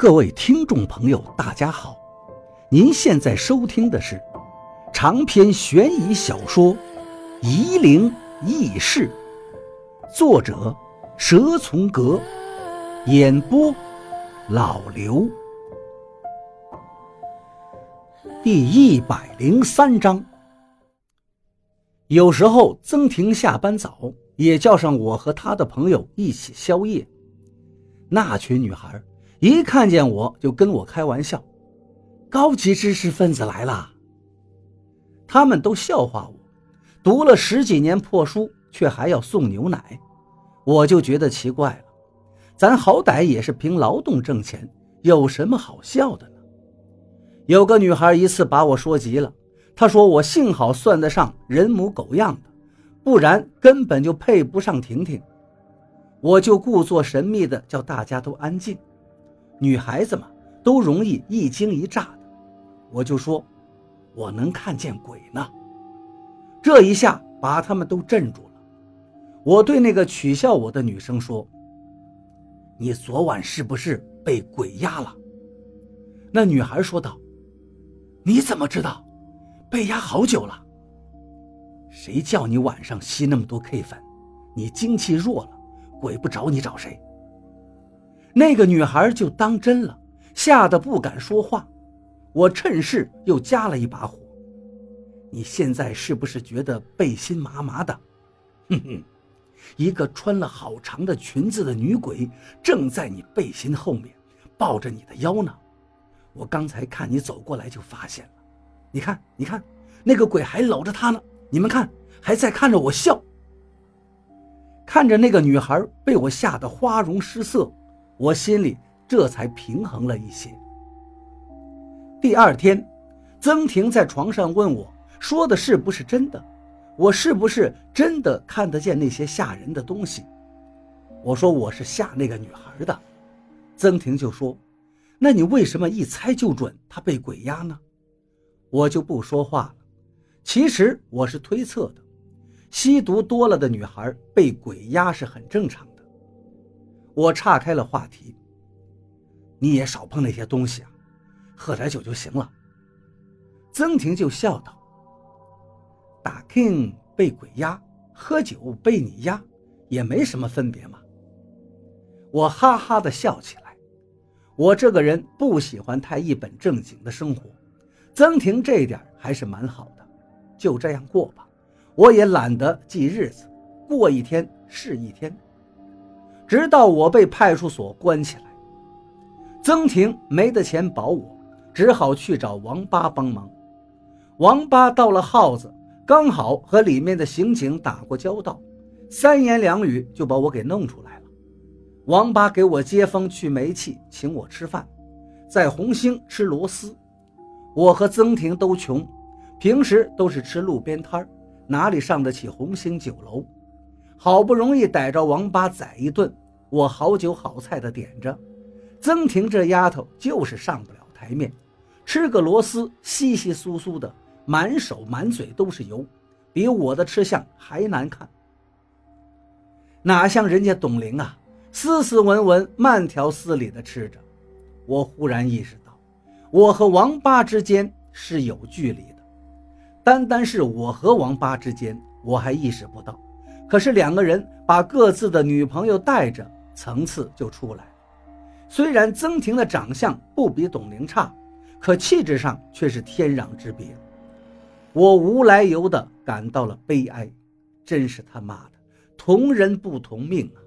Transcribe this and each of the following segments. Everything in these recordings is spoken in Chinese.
各位听众朋友，大家好！您现在收听的是长篇悬疑小说《夷陵轶事》，作者蛇从阁，演播老刘。第一百零三章。有时候曾婷下班早，也叫上我和她的朋友一起宵夜。那群女孩。一看见我就跟我开玩笑，高级知识分子来了。他们都笑话我，读了十几年破书却还要送牛奶，我就觉得奇怪了。咱好歹也是凭劳动挣钱，有什么好笑的呢？有个女孩一次把我说急了，她说我幸好算得上人模狗样的，不然根本就配不上婷婷。我就故作神秘的叫大家都安静。女孩子嘛，都容易一惊一乍的，我就说，我能看见鬼呢。这一下把他们都镇住了。我对那个取笑我的女生说：“你昨晚是不是被鬼压了？”那女孩说道：“你怎么知道？被压好久了。谁叫你晚上吸那么多 K 粉？你精气弱了，鬼不找你找谁？”那个女孩就当真了，吓得不敢说话。我趁势又加了一把火：“你现在是不是觉得背心麻麻的？”哼哼，一个穿了好长的裙子的女鬼正在你背心后面抱着你的腰呢。我刚才看你走过来就发现了。你看，你看，那个鬼还搂着她呢。你们看，还在看着我笑。看着那个女孩被我吓得花容失色。我心里这才平衡了一些。第二天，曾婷在床上问我说的是不是真的，我是不是真的看得见那些吓人的东西？我说我是吓那个女孩的。曾婷就说：“那你为什么一猜就准她被鬼压呢？”我就不说话了。其实我是推测的，吸毒多了的女孩被鬼压是很正常。我岔开了话题。你也少碰那些东西啊，喝点酒就行了。曾婷就笑道：“打 king 被鬼压，喝酒被你压，也没什么分别嘛。”我哈哈的笑起来。我这个人不喜欢太一本正经的生活，曾婷这一点还是蛮好的，就这样过吧。我也懒得记日子，过一天是一天。直到我被派出所关起来，曾婷没得钱保我，只好去找王八帮忙。王八到了耗子，刚好和里面的刑警打过交道，三言两语就把我给弄出来了。王八给我接风去煤气，请我吃饭，在红星吃螺丝。我和曾婷都穷，平时都是吃路边摊哪里上得起红星酒楼？好不容易逮着王八宰一顿。我好酒好菜的点着，曾婷这丫头就是上不了台面，吃个螺丝稀稀疏疏的，满手满嘴都是油，比我的吃相还难看。哪像人家董玲啊，斯斯文文、慢条斯理的吃着。我忽然意识到，我和王八之间是有距离的。单单是我和王八之间，我还意识不到，可是两个人把各自的女朋友带着。层次就出来了。虽然曾婷的长相不比董玲差，可气质上却是天壤之别。我无来由的感到了悲哀，真是他妈的同人不同命啊！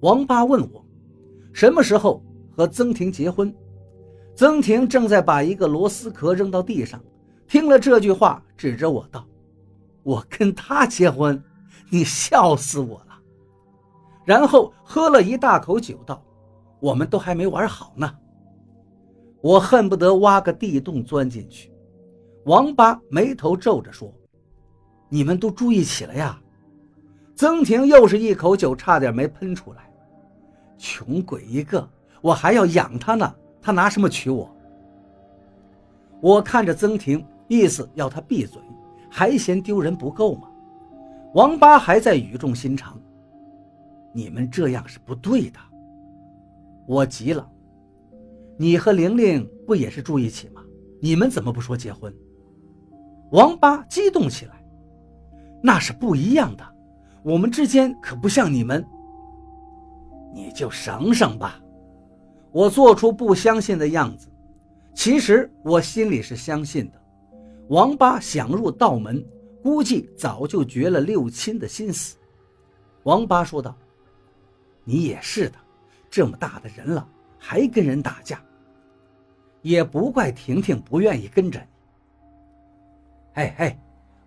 王八问我什么时候和曾婷结婚，曾婷正在把一个螺丝壳扔到地上，听了这句话，指着我道：“我跟他结婚，你笑死我了。”然后喝了一大口酒，道：“我们都还没玩好呢。”我恨不得挖个地洞钻进去。王八眉头皱着说：“你们都住一起了呀？”曾婷又是一口酒，差点没喷出来。穷鬼一个，我还要养他呢，他拿什么娶我？我看着曾婷，意思要他闭嘴，还嫌丢人不够吗？王八还在语重心长。你们这样是不对的，我急了。你和玲玲不也是住一起吗？你们怎么不说结婚？王八激动起来，那是不一样的，我们之间可不像你们。你就省省吧。我做出不相信的样子，其实我心里是相信的。王八想入道门，估计早就绝了六亲的心思。王八说道：“你也是的，这么大的人了，还跟人打架，也不怪婷婷不愿意跟着你。”嘿嘿，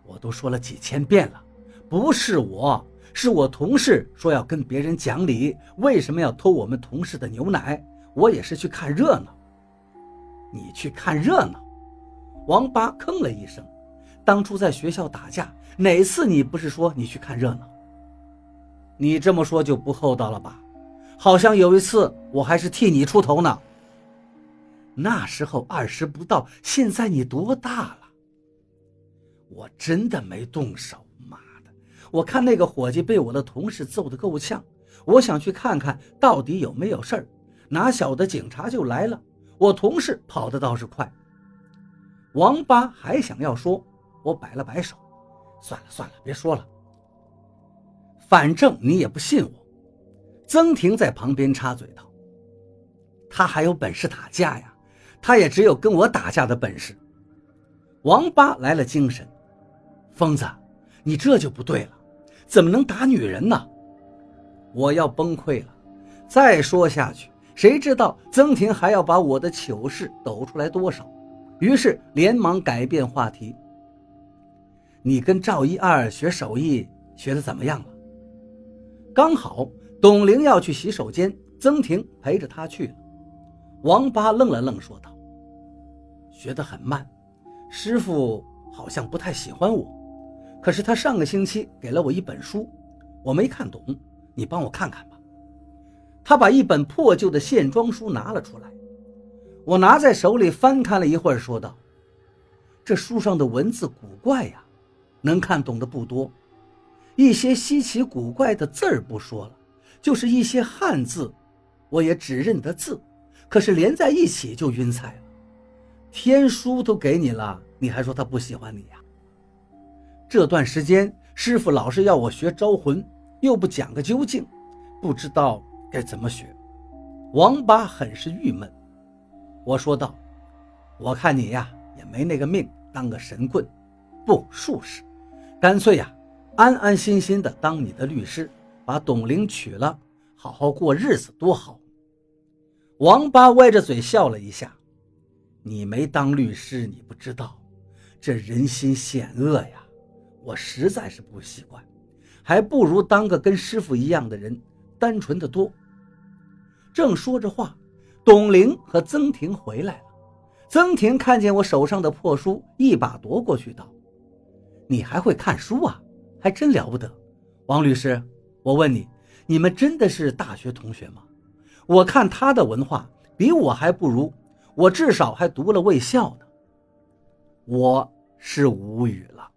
我都说了几千遍了，不是我，是我同事说要跟别人讲理，为什么要偷我们同事的牛奶？我也是去看热闹。你去看热闹？王八吭了一声。当初在学校打架，哪次你不是说你去看热闹？你这么说就不厚道了吧？好像有一次我还是替你出头呢。那时候二十不到，现在你多大了？我真的没动手，妈的！我看那个伙计被我的同事揍得够呛，我想去看看到底有没有事儿，哪晓得警察就来了。我同事跑得倒是快。王八还想要说，我摆了摆手，算了算了，别说了。反正你也不信我。曾婷在旁边插嘴道：“他还有本事打架呀？他也只有跟我打架的本事。”王八来了精神。疯子，你这就不对了，怎么能打女人呢？我要崩溃了！再说下去，谁知道曾婷还要把我的糗事抖出来多少？于是连忙改变话题：“你跟赵一二学手艺学的怎么样了？”刚好董玲要去洗手间，曾婷陪着她去了。王八愣了愣，说道：“学得很慢，师傅好像不太喜欢我。”可是他上个星期给了我一本书，我没看懂，你帮我看看吧。他把一本破旧的线装书拿了出来，我拿在手里翻看了一会儿，说道：“这书上的文字古怪呀，能看懂的不多。一些稀奇古怪的字儿不说了，就是一些汉字，我也只认得字，可是连在一起就晕菜了。天书都给你了，你还说他不喜欢你呀？”这段时间，师傅老是要我学招魂，又不讲个究竟，不知道该怎么学。王八很是郁闷。我说道：“我看你呀，也没那个命当个神棍，不术士，干脆呀，安安心心的当你的律师，把董玲娶了，好好过日子多好。”王八歪着嘴笑了一下：“你没当律师，你不知道，这人心险恶呀。”我实在是不习惯，还不如当个跟师傅一样的人，单纯的多。正说着话，董玲和曾婷回来了。曾婷看见我手上的破书，一把夺过去，道：“你还会看书啊？还真了不得。”王律师，我问你，你们真的是大学同学吗？我看他的文化比我还不如，我至少还读了卫校呢。我是无语了。